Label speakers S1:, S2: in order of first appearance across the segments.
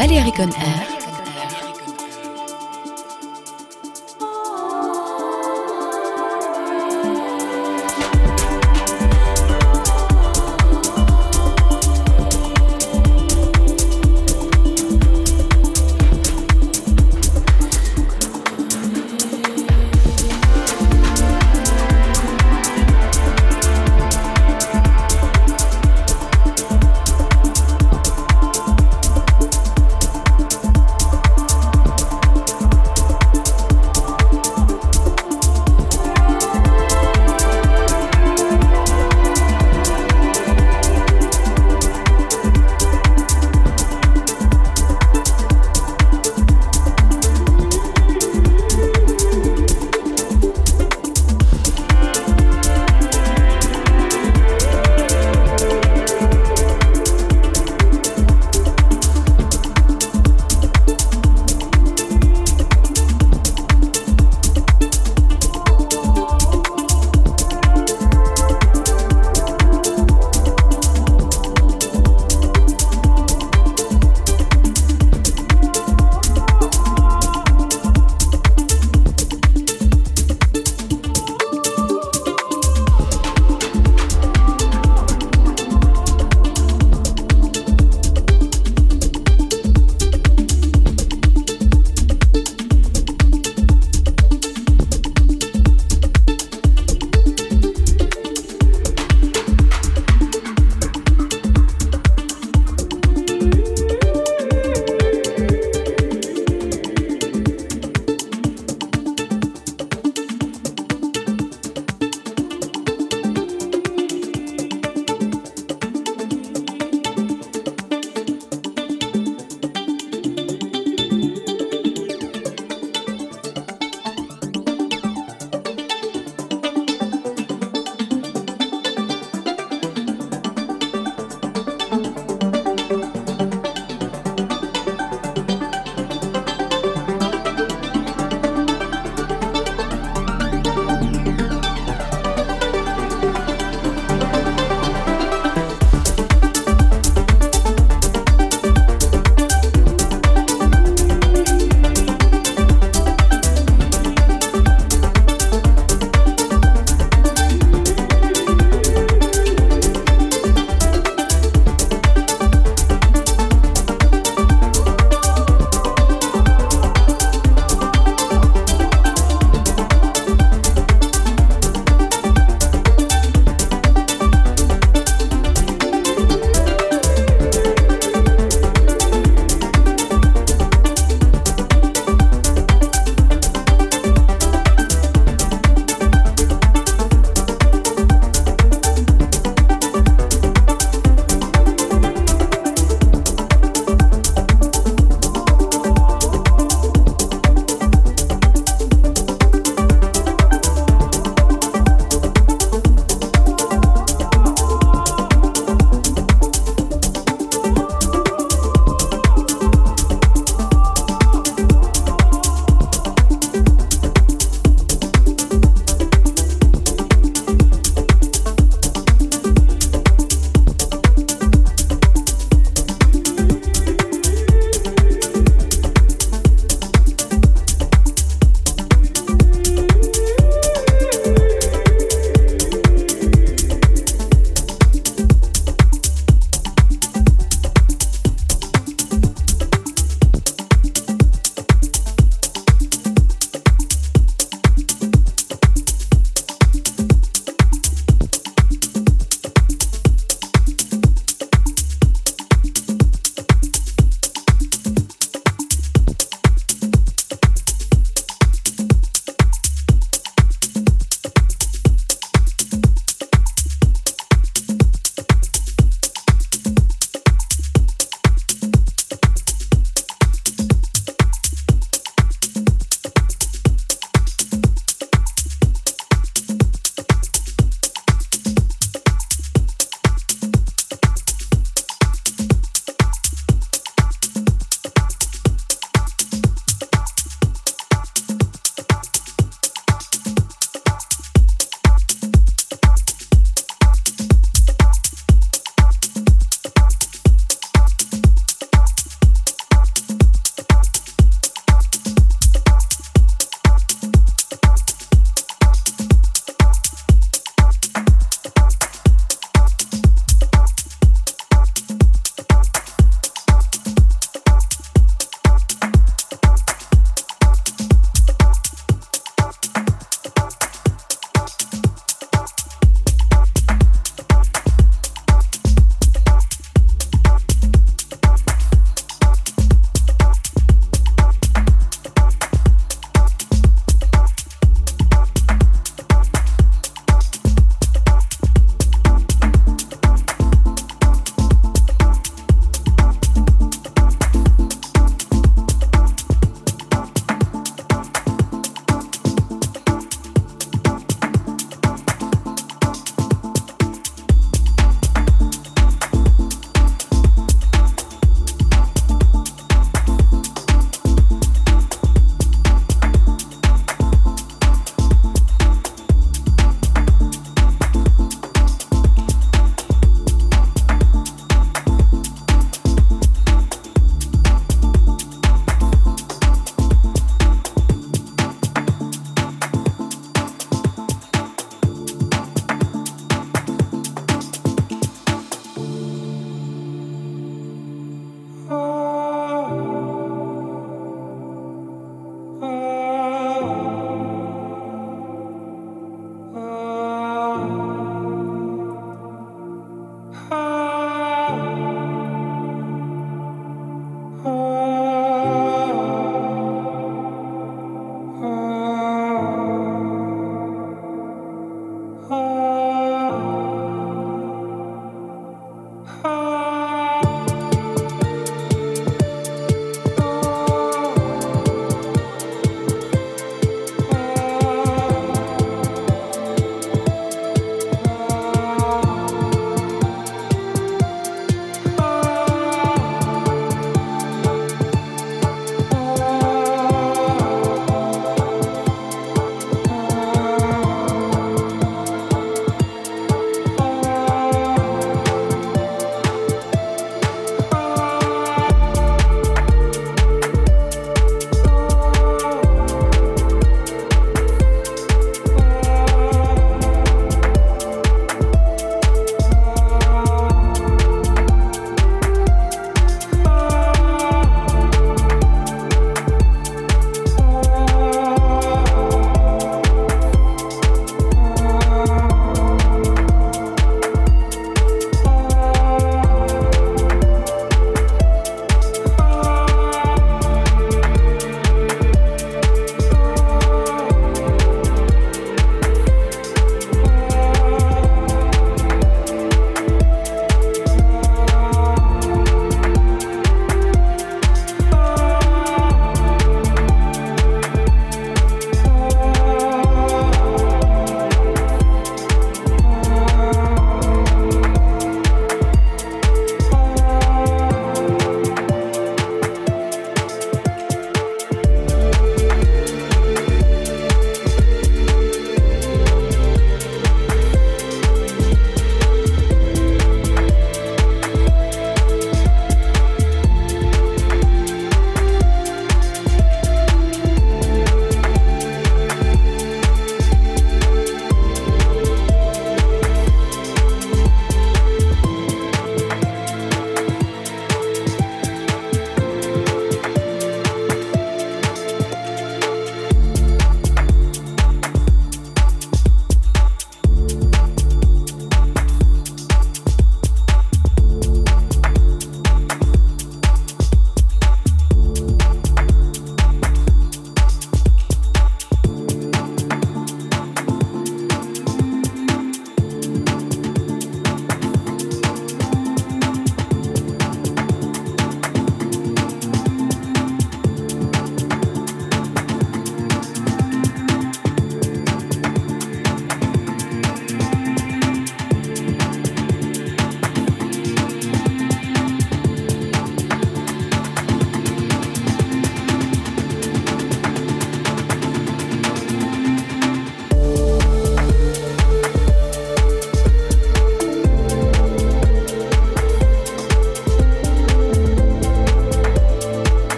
S1: Valérie Conner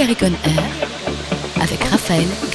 S1: On Air avec Raphaël.